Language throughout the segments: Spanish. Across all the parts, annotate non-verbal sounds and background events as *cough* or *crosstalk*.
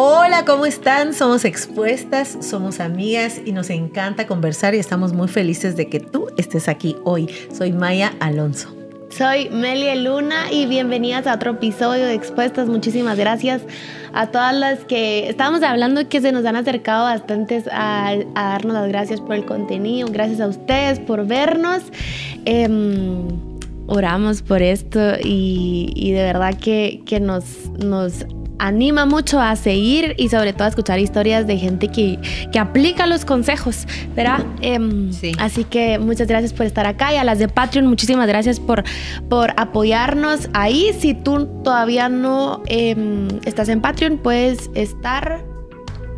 Hola, ¿cómo están? Somos expuestas, somos amigas y nos encanta conversar y estamos muy felices de que tú estés aquí hoy. Soy Maya Alonso. Soy Melia Luna y bienvenidas a otro episodio de Expuestas. Muchísimas gracias a todas las que estábamos hablando que se nos han acercado bastantes a, darnos las gracias por el contenido. Gracias a ustedes por vernos. Em, oramos por esto y, de verdad que, que nos, nos anima mucho a seguir y sobre todo a escuchar historias de gente que, que aplica los consejos, ¿verdad? Em, sí. Así que muchas gracias por estar acá y a las de Patreon, muchísimas gracias por, por apoyarnos ahí. Si tú todavía no em, estás en Patreon, puedes estar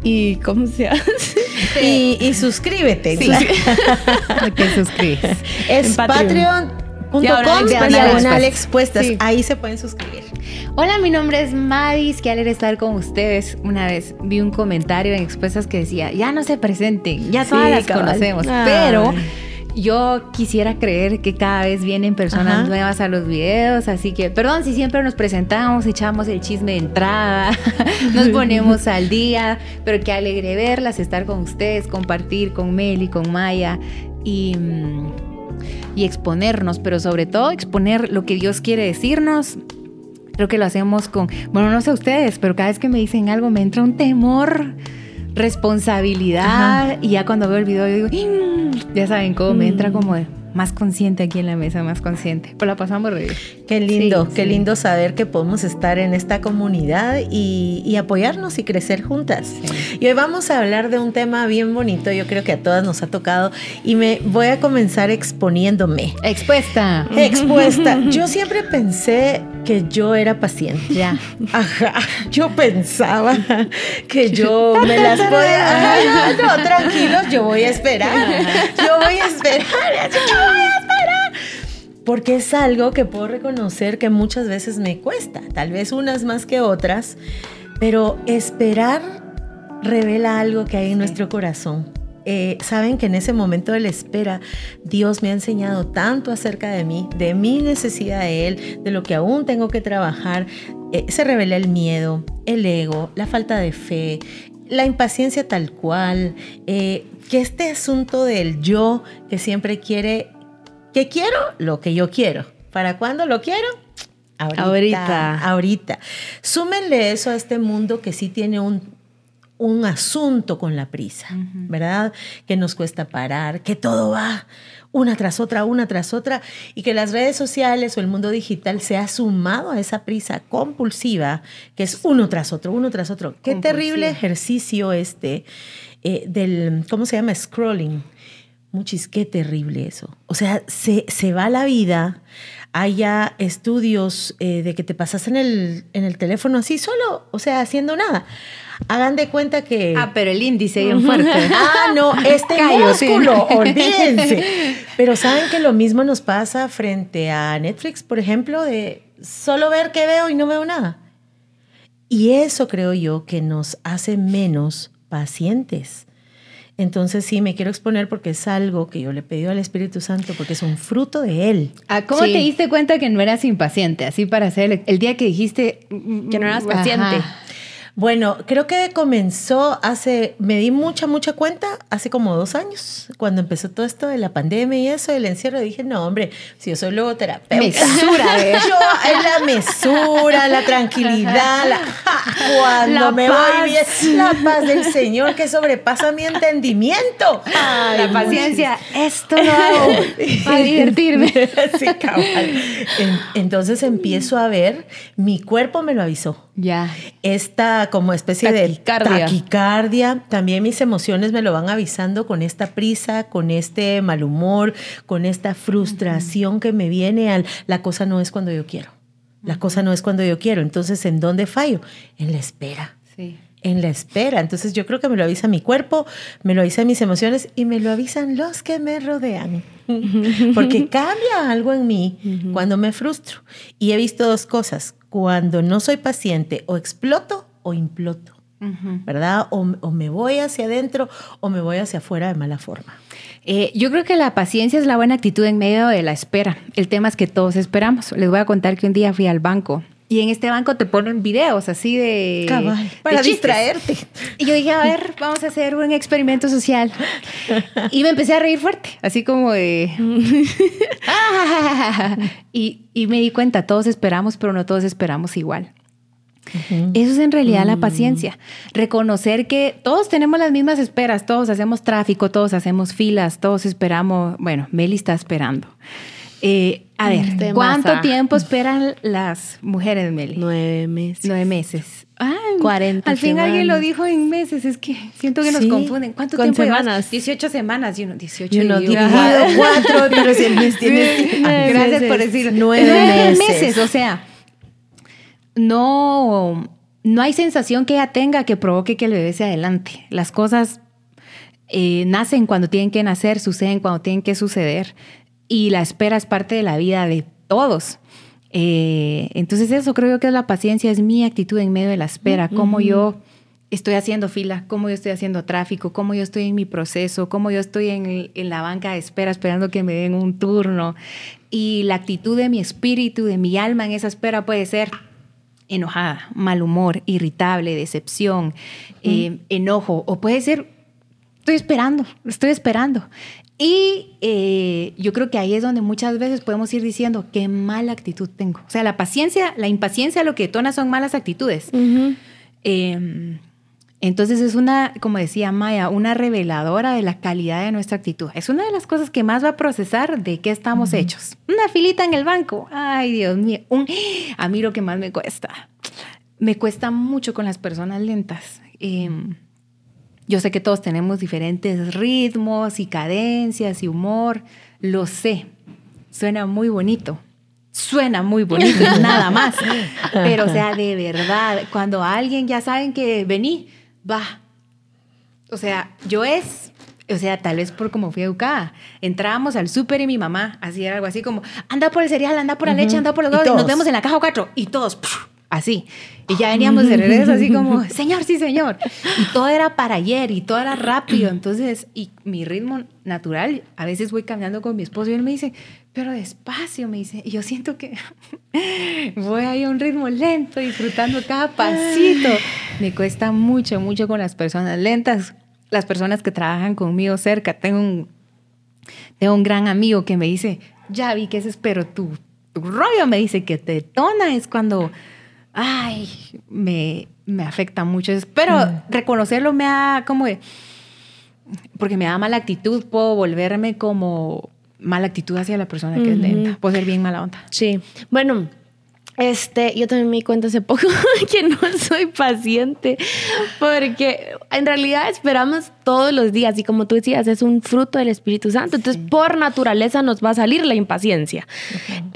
y cómo se hace *laughs* y, suscríbete sí. *laughs* ok suscribes es Patreon .com diagonal expuestas. Ahí se pueden suscribir. Hola, mi nombre es Madis. Qué alegre estar con ustedes. Una vez vi un comentario en expuestas que decía, ya no se presenten, ya todas las conocemos, pero... Yo quisiera creer que cada vez vienen personas nuevas a los videos, así que perdón si siempre nos presentamos, echamos el chisme de entrada, *laughs* nos ponemos al día, pero qué alegre verlas, estar con ustedes, compartir con Meli, con Maya y mm, y exponernos, pero sobre todo exponer lo que Dios quiere decirnos. Creo que lo hacemos con, bueno, no sé ustedes, pero cada vez que me dicen algo me entra un temor, responsabilidad, y ya cuando veo el video yo digo, mm", ya saben cómo me entra mm. como de, más consciente aquí en la mesa, más consciente. Pues la pasamos re Qué lindo, qué lindo saber que podemos estar en esta comunidad y, apoyarnos y crecer juntas. Y hoy vamos a hablar de un tema bien bonito, yo creo que a todas nos ha tocado y me voy a comenzar exponiéndome. Expuesta. Expuesta. *laughs* Yo siempre pensé que yo era paciente. Ya. Ajá. Yo pensaba que yo me las podía. *laughs* no, tranquilos, yo voy a esperar. *laughs* Yo voy a esperar porque es algo que puedo reconocer que muchas veces me cuesta, tal vez unas más que otras, pero esperar revela algo que hay en nuestro corazón. Eh, saben que en ese momento de la espera Dios me ha enseñado tanto acerca de mí, de mi necesidad de Él, de lo que aún tengo que trabajar. Eh, se revela el miedo, el ego, la falta de fe, la impaciencia tal cual, eh, que este asunto del yo que siempre quiere, que quiero lo que yo quiero. ¿Para cuándo lo quiero? Ahorita. Ahorita. Súmenle eso a este mundo que sí tiene un, un asunto con la prisa, ¿verdad? Que nos cuesta parar, que todo va una tras otra, una tras otra, y que las redes sociales o el mundo digital se ha sumado a esa prisa compulsiva, que es uno tras otro, uno tras otro. Qué terrible ejercicio este eh, del, ¿cómo se llama? Scrolling. Muchis, qué terrible eso. O sea, se, se va la vida. Hay ya estudios eh, de que te pasas en el, en el teléfono así solo, o sea, haciendo nada. Hagan de cuenta que. Ah, pero el índice bien fuerte. ah, no, *laughs* este músculo, *laughs* olvídense. Pero saben que lo mismo nos pasa frente a Netflix, por ejemplo, de solo ver qué veo y no veo nada. Y eso creo yo que nos hace menos pacientes. Entonces sí, me quiero exponer porque es algo que yo le pedí al Espíritu Santo, porque es un fruto de Él. Ah, ¿Cómo te diste cuenta que no eras impaciente? Así para hacer el, día que dijiste que no eras paciente. Bueno, creo que comenzó hace, me di mucha, mucha cuenta hace como dos años, cuando empezó todo esto de la pandemia y eso, el encierro, dije, no, hombre, si yo soy logoterapeuta. Mesura, *laughs* ¿eh? Yo, es la mesura, la tranquilidad, la, cuando me voy bien, la paz del Señor que sobrepasa mi entendimiento. la paciencia, esto lo hago para *laughs* divertirme. sí, cabal. Entonces empiezo a ver, mi cuerpo me lo avisó ya. Esta como especie de taquicardia. También mis emociones me lo van avisando con esta prisa, con este mal humor, con esta frustración que me viene al la cosa no es cuando yo quiero. La cosa no es cuando yo quiero. Entonces, ¿en dónde fallo? En la espera. Sí. En la espera. Entonces, yo creo que me lo avisa mi cuerpo, me lo avisan mis emociones y me lo avisan los que me rodean. Porque cambia algo en mí cuando me frustro. Y he visto dos cosas cuando no soy paciente o exploto o imploto, ¿verdad? O, me voy hacia adentro o me voy hacia afuera de mala forma. Eh, yo creo que la paciencia es la buena actitud en medio de la espera. El tema es que todos esperamos. Les voy a contar que un día fui al banco y en este banco te ponen videos así de... para distraerte. Y yo dije, a ver, vamos a hacer un experimento social. Y me empecé a reír fuerte, así como de... *laughs* y, y me di cuenta, todos esperamos, pero no todos esperamos igual. Eso es en realidad la mm. paciencia. Reconocer que todos tenemos las mismas esperas, todos hacemos tráfico, todos hacemos filas, todos esperamos. Bueno, Meli está esperando. Eh, a ver, ¿cuánto tiempo esperan las mujeres, Meli? Nueve meses. Nueve meses. Ay, 40 Al fin alguien lo dijo en meses, es que siento que nos confunden. ¿Cuánto tiempo semanas? 18 semanas y uno, 18 y uno dividido cuatro, pero si el mes *laughs* tiene... Gracias por decir. Nueve, meses. O sea, no, no hay sensación que ella tenga que provoque que el bebé se adelante. Las cosas eh, nacen cuando tienen que nacer, suceden cuando tienen que suceder y la espera es parte de la vida de todos. Eh, entonces eso creo que es la paciencia, es mi actitud en medio de la espera, cómo yo estoy haciendo fila, cómo yo estoy haciendo tráfico, cómo yo estoy en mi proceso, cómo yo estoy en, en, la banca de espera esperando que me den un turno. Y la actitud de mi espíritu, de mi alma en esa espera puede ser enojada, mal humor, irritable, decepción, eh, enojo, o puede ser, estoy esperando, estoy esperando. Y eh, yo creo que ahí es donde muchas veces podemos ir diciendo qué mala actitud tengo. O sea, la paciencia, la impaciencia lo que detona son malas actitudes. Entonces es una, como decía Maya, una reveladora de la calidad de nuestra actitud. Es una de las cosas que más va a procesar de qué estamos hechos. Una filita en el banco. Ay, Dios mío. a mí lo que más me cuesta. Me cuesta mucho con las personas lentas. Em, yo sé que todos tenemos diferentes ritmos y cadencias y humor. Lo sé. Suena muy bonito. Suena muy bonito, *laughs* nada más. Pero, o sea, de verdad, cuando alguien ya saben que vení, va. O sea, yo es, o sea, tal vez por como fui educada. Entrábamos al súper y mi mamá hacía algo así como, anda por el cereal, anda por la leche, anda por los huevos, y, nos vemos en la caja cuatro. Y todos, así. Y ya veníamos de regreso así como, *laughs* señor, sí, señor. Y todo era para ayer y todo era rápido. Entonces, y mi ritmo natural, a veces voy caminando con mi esposo y él me dice, pero despacio, me dice. Y yo siento que *laughs* voy ahí a un ritmo lento, disfrutando cada pasito. Me cuesta mucho, mucho con las personas lentas, las personas que trabajan conmigo cerca. Tengo un, tengo un gran amigo que me dice, ya vi que ese es, pero tu, tu rollo me dice que te tona es cuando ay, me, me afecta mucho. Pero mm. reconocerlo me da como porque me da mala actitud, puedo volverme como mala actitud hacia la persona que es lenta. Puedo ser bien mala onda. Sí. Bueno, este, yo también me di cuenta hace poco *laughs* que no soy paciente, porque en realidad esperamos todos los días y como tú decías, es un fruto del Espíritu Santo. Entonces, por naturaleza nos va a salir la impaciencia.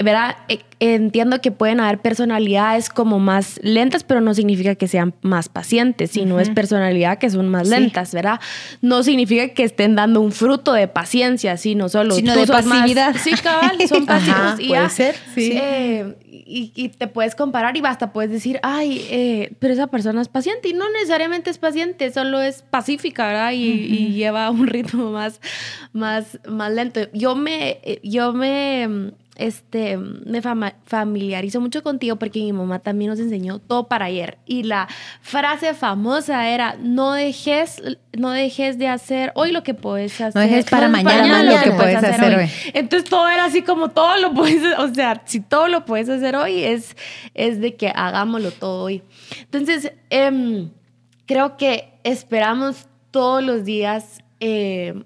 ¿Verdad? E, entiendo que pueden haber personalidades como más lentas, pero no significa que sean más pacientes, sino es personalidad que son más lentas, ¿verdad? No significa que estén dando un fruto de paciencia, sino solo sino de pasividad. sí, cabal, son *laughs* pasivos. puede ser, sí. Eh, y, te puedes comparar y basta, puedes decir, ay, eh, pero esa persona es paciente y no necesariamente es paciente, solo es pacífica, ¿verdad? Y, lleva un *laughs* ritmo más, más, más lento. Yo me, eh, yo me este, me familiarizo mucho contigo porque mi mamá también nos enseñó todo para ayer. Y la frase famosa era, no dejes, no dejes de hacer hoy lo que puedes hacer. No dejes para mañana, lo que puedes hacer, hoy. Entonces todo era así como todo lo puedes, o sea, si todo lo puedes hacer hoy es, es de que hagámoslo todo hoy. Entonces, em, creo que esperamos todos los días eh,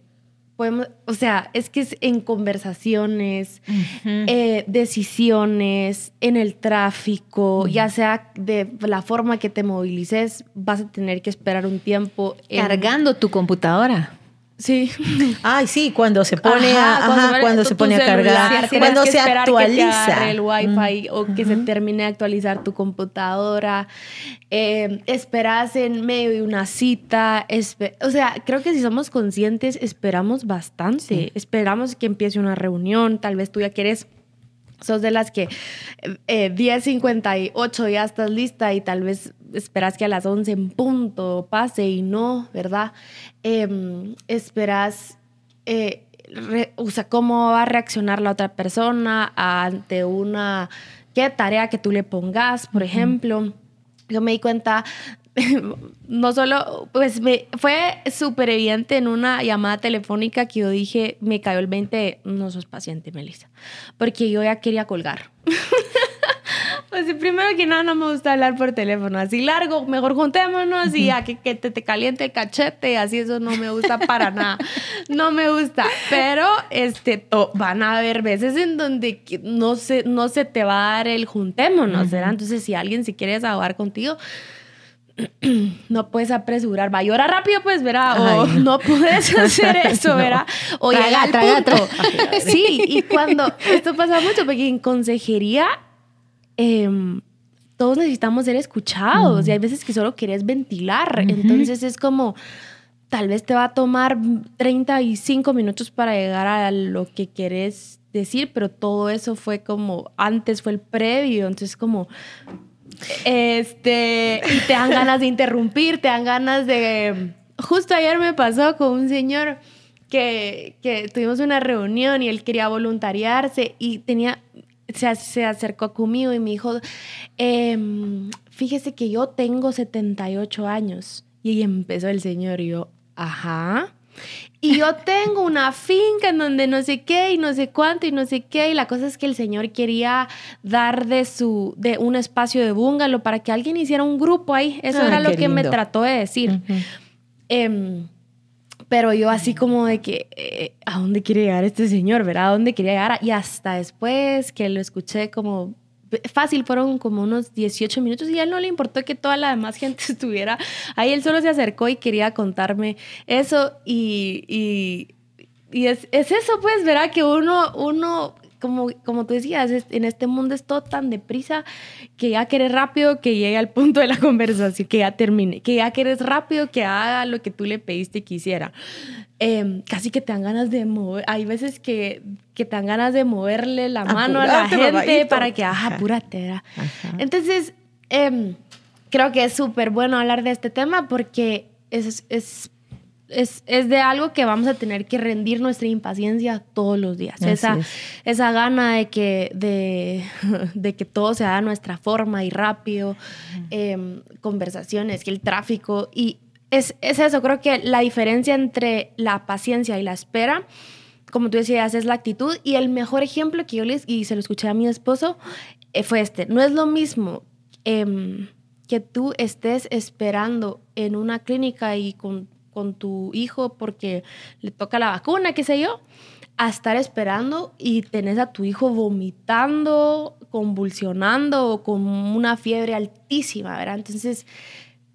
podemos, o sea, es que es en conversaciones, eh, decisiones, en el tráfico, ya sea de la forma que te movilices, vas a tener que esperar un tiempo. Cargando tu computadora. Sí. Ay, sí, cuando se pone a, cuando, se pone a cargar, cuando se actualiza. el wifi o que se termine de actualizar tu computadora. Eh, esperas en medio de una cita. o sea, creo que si somos conscientes, esperamos bastante. Esperamos que empiece una reunión. Tal vez tú ya quieres sos de las que eh, 10.58 ya estás lista y tal vez esperas que a las 11 en punto pase y no, ¿verdad? Em, esperas, eh, o sea, cómo va a reaccionar la otra persona ante una qué tarea que tú le pongas, por ejemplo. Yo me di cuenta no solo, pues me, fue súper evidente en una llamada telefónica que yo dije, me cayó el 20, no sos paciente, Melissa, porque yo ya quería colgar. *laughs* pues primero que nada no me gusta hablar por teléfono, así largo, mejor juntémonos y ya que, que te, te, caliente el cachete, así eso no me gusta para *laughs* nada, no me gusta, pero este, van a haber veces en donde no se, no se te va a dar el juntémonos, ¿verdad? Entonces si alguien se quiere desahogar contigo, *clears throat* no puedes apresurar, va a llorar rápido, pues, verá, o *laughs* no. puedes *laughs* hacer eso, verá, o traga, llega al punto. *laughs* Sí, y cuando, esto pasa mucho, porque en consejería, em, todos necesitamos ser escuchados, y hay veces que solo quieres ventilar, entonces es como, tal vez te va a tomar 35 minutos para llegar a lo que quieres decir, pero todo eso fue como, antes fue el previo, entonces como este, y te dan ganas de interrumpir, te dan ganas de... Justo ayer me pasó con un señor que, que tuvimos una reunión y él quería voluntariarse y tenía, se, se acercó conmigo y me dijo, em, fíjese que yo tengo 78 años. Y empezó el señor y yo, ajá. *laughs* Y yo tengo una finca en donde no sé qué y no sé cuánto y no sé qué. Y la cosa es que el señor quería dar de su, de un espacio de búngalo para que alguien hiciera un grupo ahí. Eso era lo que me trató de decir. Em, pero yo así como de que, eh, ¿a dónde quiere llegar este señor? ¿Verdad? ¿A dónde quería llegar? Y hasta después que lo escuché como fácil, fueron como unos 18 minutos y a él no le importó que toda la demás gente *laughs* estuviera ahí. Él solo se acercó y quería contarme eso y, y, y es, es, eso, pues, verá que uno, uno como, como tú decías, en este mundo es todo tan deprisa que ya quieres rápido que llegue al punto de la *laughs* conversación, que ya termine, que ya quieres rápido que haga lo que tú le pediste que hiciera. Em, casi que te dan ganas de mover, hay veces que, que te dan ganas de moverle la mano a la gente para que, ajá, apúrate. Entonces, em, creo que es súper bueno hablar de este tema porque es, es es, es, de algo que vamos a tener que rendir nuestra impaciencia todos los días. esa, esa gana de que, de, *laughs* de, que todo se haga a nuestra forma y rápido, eh, conversaciones, que el tráfico. Y es, es, eso, creo que la diferencia entre la paciencia y la espera, como tú decías, es la actitud. Y el mejor ejemplo que yo les, y se lo escuché a mi esposo, eh, fue este. No es lo mismo. Eh, que tú estés esperando en una clínica y con con tu hijo porque le toca la vacuna, qué sé yo, a estar esperando y tenés a tu hijo vomitando, convulsionando o con una fiebre altísima, ¿verdad? Entonces,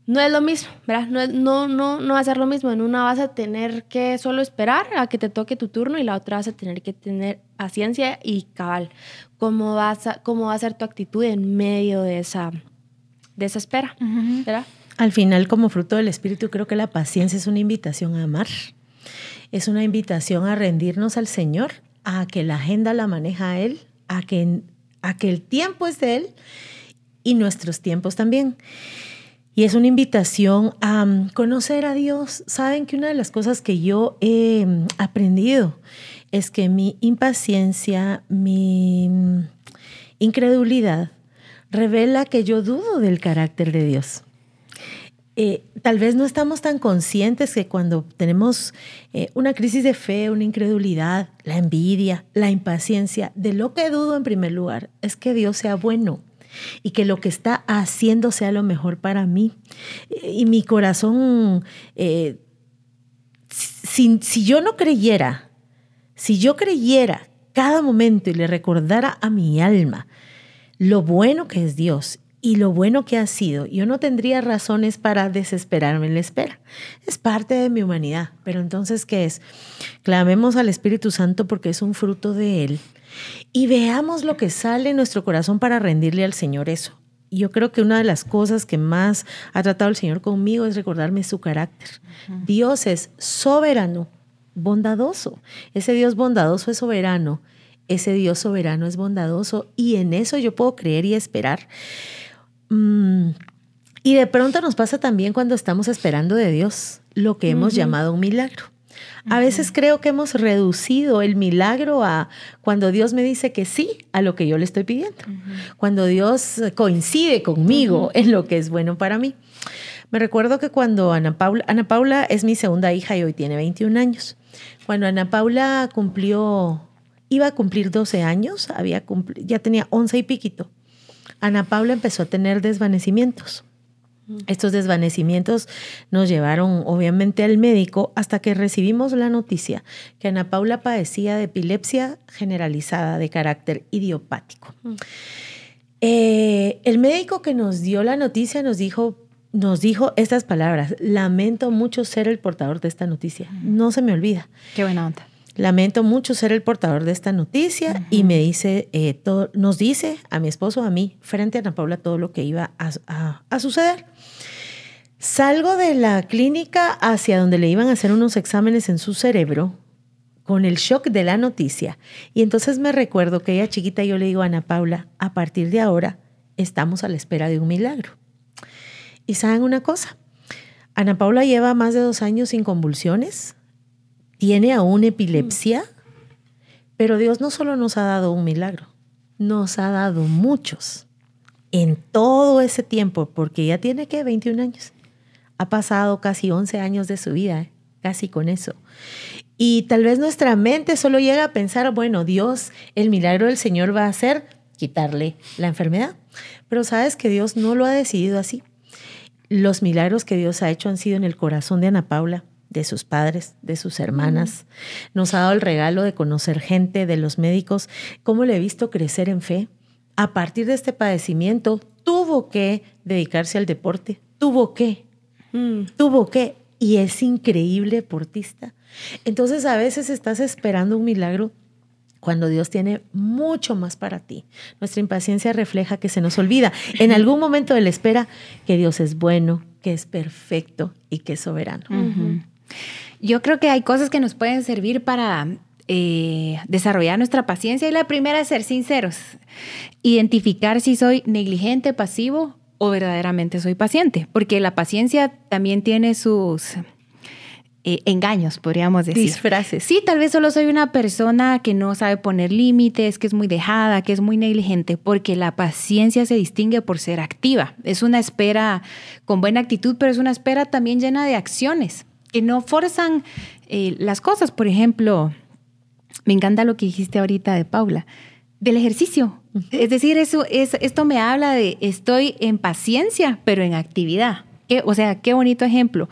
no es lo mismo, ¿verdad? No, no, no, no va a ser lo mismo. En una vas a tener que solo esperar a que te toque tu turno y la otra vas a tener que tener paciencia y cabal. ¿Cómo, vas a, cómo va a ser tu actitud en medio de esa, de esa espera, ¿verdad? Al final, como fruto del Espíritu, creo que la paciencia es una invitación a amar. Es una invitación a rendirnos al Señor, a que la agenda la maneja Él, a que, a que el tiempo es de Él y nuestros tiempos también. Y es una invitación a mm, conocer a Dios. Saben que una de las cosas que yo he mm, aprendido es que mi impaciencia, mi mm, incredulidad, revela que yo dudo del carácter de Dios. Eh, tal vez no estamos tan conscientes que cuando tenemos eh, una crisis de fe, una incredulidad, la envidia, la impaciencia, de lo que dudo en primer lugar es que Dios sea bueno y que lo que está haciendo sea lo mejor para mí. Y mi corazón, eh, si yo no creyera, si yo creyera cada momento y le recordara a mi alma lo bueno que es Dios y lo bueno que ha sido, yo no tendría razones para desesperarme en la espera. Es parte de mi humanidad. Pero entonces, ¿qué es? Clamemos al Espíritu Santo porque es un fruto de Él. Y veamos lo que sale en nuestro corazón para rendirle al Señor eso. Y yo creo que una de las cosas que más ha tratado el Señor conmigo es recordarme su carácter. Dios es soberano, bondadoso. Ese Dios bondadoso es soberano. Ese Dios soberano es bondadoso y en eso yo puedo creer y esperar. Mm, y de pronto nos pasa también cuando estamos esperando de Dios lo que hemos llamado un milagro. A veces creo que hemos reducido el milagro a cuando Dios me dice que sí a lo que yo le estoy pidiendo, cuando Dios coincide conmigo en lo que es bueno para mí. Me recuerdo que cuando Ana Paula, Ana Paula es mi segunda hija y hoy tiene 21 años. Cuando Ana Paula cumplió, iba a cumplir 12 años, había ya tenía 11 y piquito. Ana Paula empezó a tener desvanecimientos. Estos desvanecimientos nos llevaron obviamente al médico hasta que recibimos la noticia que Ana Paula padecía de epilepsia generalizada de carácter idiopático. Eh, el médico que nos dio la noticia nos dijo, nos dijo estas palabras, lamento mucho ser el portador de esta noticia, no se me olvida. Qué buena onda. Lamento mucho ser el portador de esta noticia y me dice, eh, todo, nos dice a mi esposo, a mí, frente a Ana Paula, todo lo que iba a suceder. Salgo de la clínica hacia donde le iban a hacer unos exámenes en su cerebro con el shock de la noticia. Y entonces me recuerdo que ella chiquita yo le digo a Ana Paula, a partir de ahora estamos a la espera de un milagro. Y saben una cosa, Ana Paula lleva más de dos años sin convulsiones, tiene aún epilepsia, pero Dios no solo nos ha dado un milagro, nos ha dado muchos en todo ese tiempo, porque ya tiene que 21 años ha pasado casi 11 años de su vida, ¿eh? casi con eso. Y tal vez nuestra mente solo llega a pensar, bueno, Dios, el milagro del Señor va a ser quitarle la enfermedad. Pero sabes que Dios no lo ha decidido así. Los milagros que Dios ha hecho han sido en el corazón de Ana Paula, de sus padres, de sus hermanas. Nos ha dado el regalo de conocer gente, de los médicos, cómo le he visto crecer en fe. A partir de este padecimiento, tuvo que dedicarse al deporte, tuvo que Mm. Tuvo que, y es increíble deportista. Entonces a veces estás esperando un milagro cuando Dios tiene mucho más para ti. Nuestra impaciencia refleja que se nos olvida en *laughs* algún momento de la espera que Dios es bueno, que es perfecto y que es soberano. Yo creo que hay cosas que nos pueden servir para eh, desarrollar nuestra paciencia y la primera es ser sinceros, identificar si soy negligente, pasivo o verdaderamente soy paciente, porque la paciencia también tiene sus eh, engaños, podríamos decir. Disfraces. Sí, tal vez solo soy una persona que no sabe poner límites, que es muy dejada, que es muy negligente, porque la paciencia se distingue por ser activa. Es una espera con buena actitud, pero es una espera también llena de acciones que no forzan eh, las cosas. Por ejemplo, me encanta lo que dijiste ahorita de Paula del ejercicio. Es decir, eso, es, esto me habla de estoy en paciencia, pero en actividad. o sea, qué bonito ejemplo.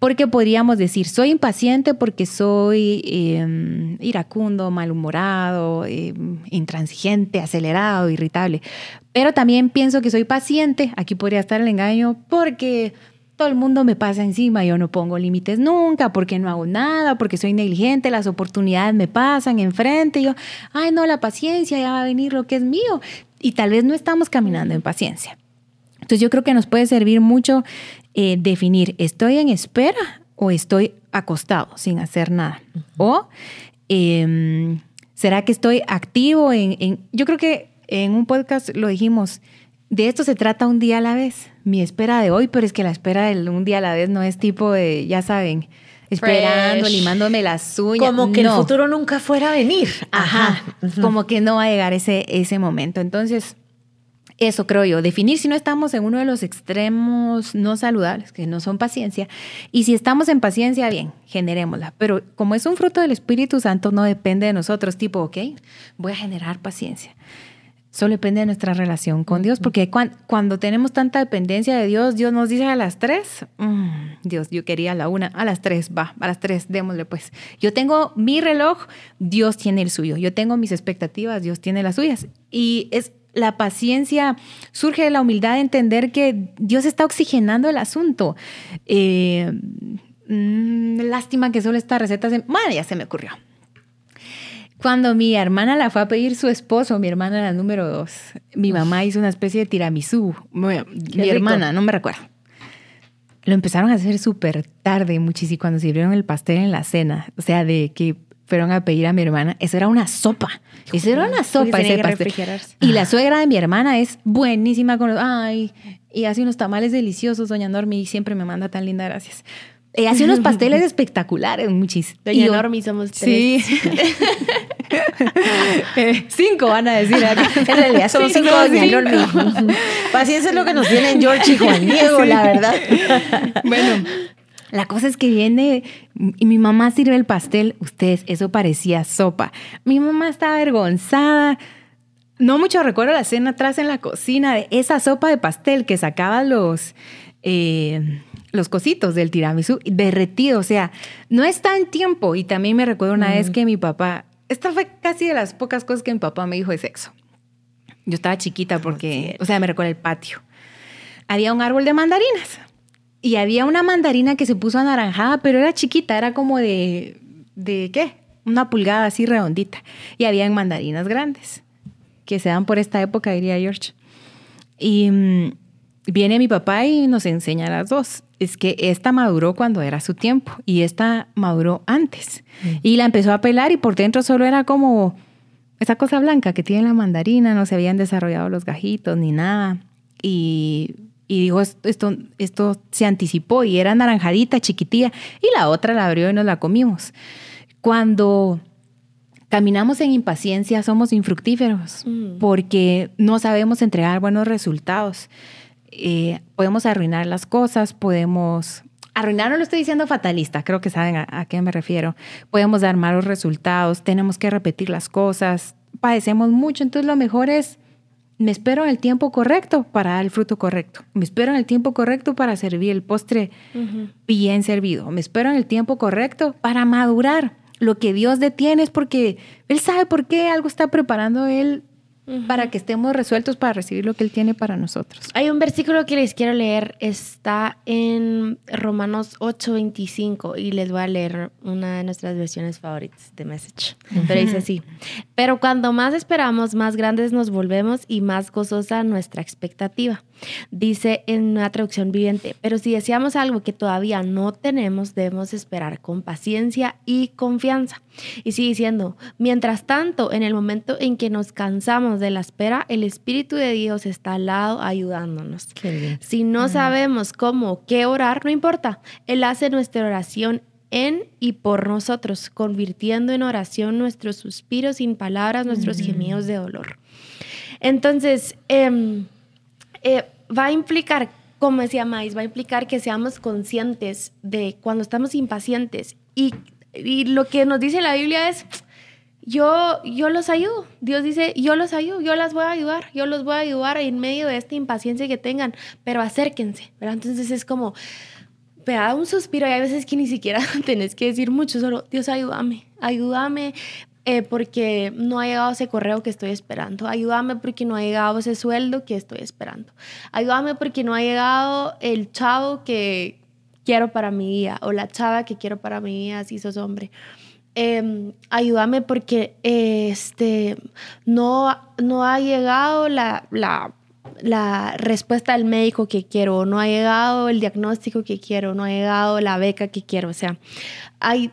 Porque podríamos decir, soy impaciente porque soy em, iracundo, malhumorado, em, intransigente, acelerado, irritable. Pero también pienso que soy paciente, aquí podría estar el engaño, porque todo el mundo me pasa encima, yo no pongo límites nunca, porque no hago nada, porque soy negligente, las oportunidades me pasan enfrente, y yo, ay no, la paciencia, ya va a venir lo que es mío, y tal vez no estamos caminando en paciencia. Entonces yo creo que nos puede servir mucho eh, definir, ¿estoy en espera o estoy acostado sin hacer nada? O em, ¿será que estoy activo en, en, yo creo que en un podcast lo dijimos, de esto se trata un día a la vez. Mi espera de hoy, pero es que la espera de un día a la vez no es tipo de, ya saben, esperando, limándome las uñas. Como que el futuro nunca fuera a venir. Ajá. Como que no va a llegar ese, ese momento. Entonces, eso creo yo, definir si no estamos en uno de los extremos no saludables, que no son paciencia, y si estamos en paciencia, bien, generémosla. Pero como es un fruto del Espíritu Santo, no depende de nosotros, tipo, ok, voy a generar paciencia. Solo depende de nuestra relación con Dios, porque cuando, tenemos tanta dependencia de Dios, Dios nos dice a las tres, mm, Dios, yo quería a la una, a las tres, va, a las tres, démosle pues. Yo tengo mi reloj, Dios tiene el suyo. Yo tengo mis expectativas, Dios tiene las suyas. Y es la paciencia surge de la humildad de entender que Dios está oxigenando el asunto. Eh, mm, lástima que solo esta receta se... ya se me ocurrió. Cuando mi hermana la fue a pedir su esposo, mi hermana la número dos, mi mamá hizo una especie de tiramisú. mi hermana, no me recuerdo. Lo empezaron a hacer súper tarde, muchísimo, cuando sirvieron el pastel en la cena. O sea, de que fueron a pedir a mi hermana, eso era una sopa. Eso era una sopa ese pastel. Y la suegra de mi hermana es buenísima con los, ay, y hace unos tamales deliciosos, doña Normi, y siempre me manda tan linda, gracias. Ella hace unos pasteles *laughs* espectaculares, muchis. Doña Normi somos tres. Sí. *laughs* Eh, cinco van a decir acá. *laughs* En realidad son cinco, Doña Normi. Paciencia es lo que nos tienen George y Juan Diego, la verdad. bueno, la cosa es que viene y mi mamá sirve el pastel. Ustedes, eso parecía sopa. Mi mamá está avergonzada. No mucho recuerdo la escena atrás en la cocina de esa sopa de pastel que sacaba los, eh, los cositos del tiramisú derretido. O sea, no está en tiempo. Y también me recuerdo una vez que mi papá, esta fue casi de las pocas cosas que mi papá me dijo de sexo. Yo estaba chiquita porque, o sea, me recuerdo el patio. Había un árbol de mandarinas y había una mandarina que se puso anaranjada, pero era chiquita, era como de, ¿de qué? Una pulgada así redondita. Y habían mandarinas grandes, que se dan por esta época, diría George. Y mm, viene mi papá y nos enseña las dos. Es que esta maduró cuando era su tiempo y esta maduró antes. Mm. Y la empezó a pelar y por dentro solo era como esa cosa blanca que tiene la mandarina, no se habían desarrollado los gajitos ni nada. Y y dijo, esto, esto se anticipó y era naranjadita, chiquitilla, y la otra la abrió y nos la comimos. Cuando caminamos en impaciencia somos infructíferos mm. porque no sabemos entregar buenos resultados. Eh, podemos arruinar las cosas, podemos... Arruinar no lo estoy diciendo fatalista, creo que saben a, a qué me refiero. Podemos dar malos resultados, tenemos que repetir las cosas, padecemos mucho, entonces lo mejor es me espero en el tiempo correcto para dar el fruto correcto. Me espero en el tiempo correcto para servir el postre bien servido. Me espero en el tiempo correcto para madurar. Lo que Dios detiene es porque Él sabe por qué algo está preparando Él para que estemos resueltos para recibir lo que Él tiene para nosotros. Hay un versículo que les quiero leer, está en Romanos 8:25 y les voy a leer una de nuestras versiones favoritas de Message. Pero dice así, pero cuando más esperamos, más grandes nos volvemos y más gozosa nuestra expectativa. Dice en una traducción viviente, pero si deseamos algo que todavía no tenemos, debemos esperar con paciencia y confianza. Y sigue diciendo, mientras tanto, en el momento en que nos cansamos de la espera, el Espíritu de Dios está al lado ayudándonos. Si no sabemos cómo, qué orar, no importa. Él hace nuestra oración en y por nosotros, convirtiendo en oración nuestros suspiros sin palabras, nuestros gemidos de dolor. Entonces, eh, eh, va a implicar, como decía Mais, va a implicar que seamos conscientes de cuando estamos impacientes. Y, lo que nos dice la Biblia es, yo, yo los ayudo. Dios dice, yo los ayudo, yo las voy a ayudar, yo los voy a ayudar en medio de esta impaciencia que tengan, pero acérquense, ¿verdad? Entonces es como, da un suspiro y hay veces que ni siquiera *laughs* tenés que decir mucho, solo Dios ayúdame, ayúdame eh, porque no ha llegado ese correo que estoy esperando. Ayúdame porque no ha llegado ese sueldo que estoy esperando. Ayúdame porque no ha llegado el chavo que quiero para mi vida o la chava que quiero para mi vida si sos hombre. Em, ayúdame porque este, no, no ha llegado la, la, la respuesta del médico que quiero, no ha llegado el diagnóstico que quiero, no ha llegado la beca que quiero. O sea, hay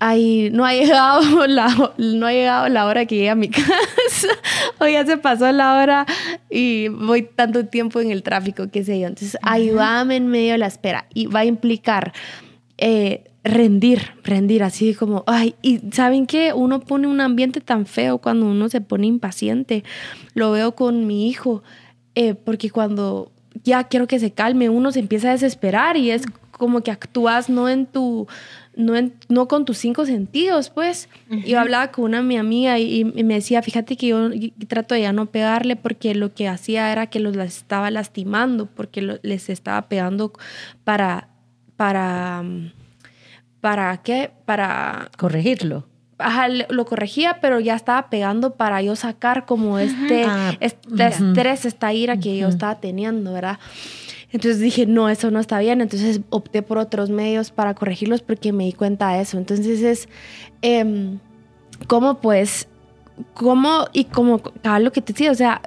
no ha llegado *laughs* la, no ha llegado la hora que llegue a mi *laughs* casa, o ya se pasó la hora y voy tanto tiempo en el tráfico, qué sé yo. Entonces, ayúdame en medio de la espera y va a implicar eh, rendir, rendir, así como, ay, y ¿saben qué? Uno pone un ambiente tan feo cuando uno se pone impaciente. Lo veo con mi hijo, eh, porque cuando ya quiero que se calme, uno se empieza a desesperar y es como que actúas no en tu no, no con tus cinco sentidos, pues. Yo hablaba con una mi amiga y, me decía, fíjate que yo, trato de ya no pegarle porque lo que hacía era que los estaba lastimando, porque les estaba pegando para, para, ¿para qué? Para... Corregirlo. Ajá, lo corregía, pero ya estaba pegando para yo sacar como este, ah, este estrés, esta ira que yo estaba teniendo, ¿verdad? Entonces dije, no, eso no está bien. Entonces opté por otros medios para corregirlos porque me di cuenta de eso. Entonces es, eh, ¿cómo pues, cómo y como lo que te decía, o sea,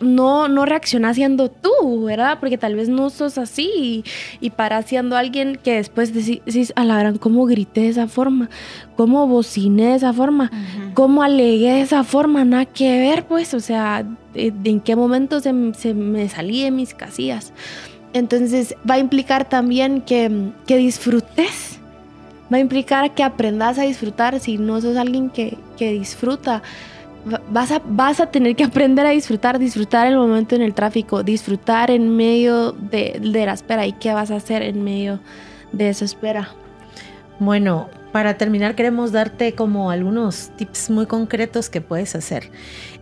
no, no reacciona siendo tú, ¿verdad? Porque tal vez no sos así y, para siendo alguien que después decís, a la gran, ¿cómo grité de esa forma? ¿Cómo bociné de esa forma? ¿Cómo alegué de esa forma? Nada que ver, pues, o sea, ¿en qué momento se, se me salí de mis casillas? entonces va a implicar también que, que disfrutes. Va a implicar que aprendas a disfrutar. Si no sos alguien que, que disfruta, vas a, vas a tener que aprender a disfrutar, disfrutar el momento en el tráfico, disfrutar en medio de, de la espera. ¿Y qué vas a hacer en medio de esa espera? Bueno, para terminar queremos darte como algunos tips muy concretos que puedes hacer.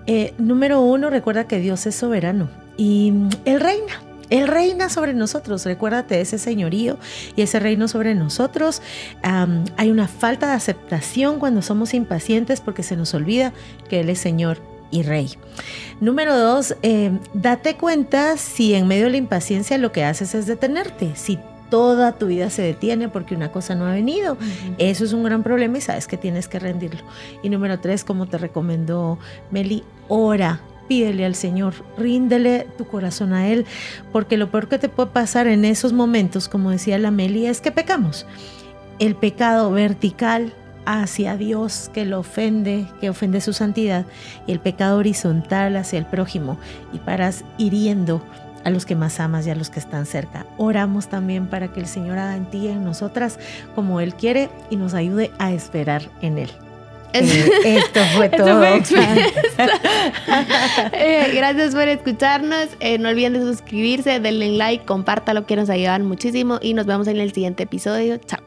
Eh, número uno, recuerda que Dios es soberano y Él reina. Él reina sobre nosotros, recuérdate de ese señorío y ese reino sobre nosotros. hay una falta de aceptación cuando somos impacientes porque se nos olvida que Él es Señor y Rey. Número dos, eh, date cuenta si en medio de la impaciencia lo que haces es detenerte. Si toda tu vida se detiene porque una cosa no ha venido. Eso es un gran problema y sabes que tienes que rendirlo. Y número tres, como te recomendó Meli, ora. Pídele al Señor, ríndele tu corazón a Él, porque lo peor que te puede pasar en esos momentos, como decía la Meli, es que pecamos. El pecado vertical hacia Dios que lo ofende, que ofende su santidad, y el pecado horizontal hacia el prójimo, y paras hiriendo a los que más amas y a los que están cerca. Oramos también para que el Señor haga en ti y en nosotras como Él quiere y nos ayude a esperar en Él. Eh, *laughs* esto fue todo. *laughs* Eh, gracias por escucharnos. Eh, no olviden de suscribirse, denle like, compártalo que nos ayudan muchísimo y nos vemos en el siguiente episodio. Chao.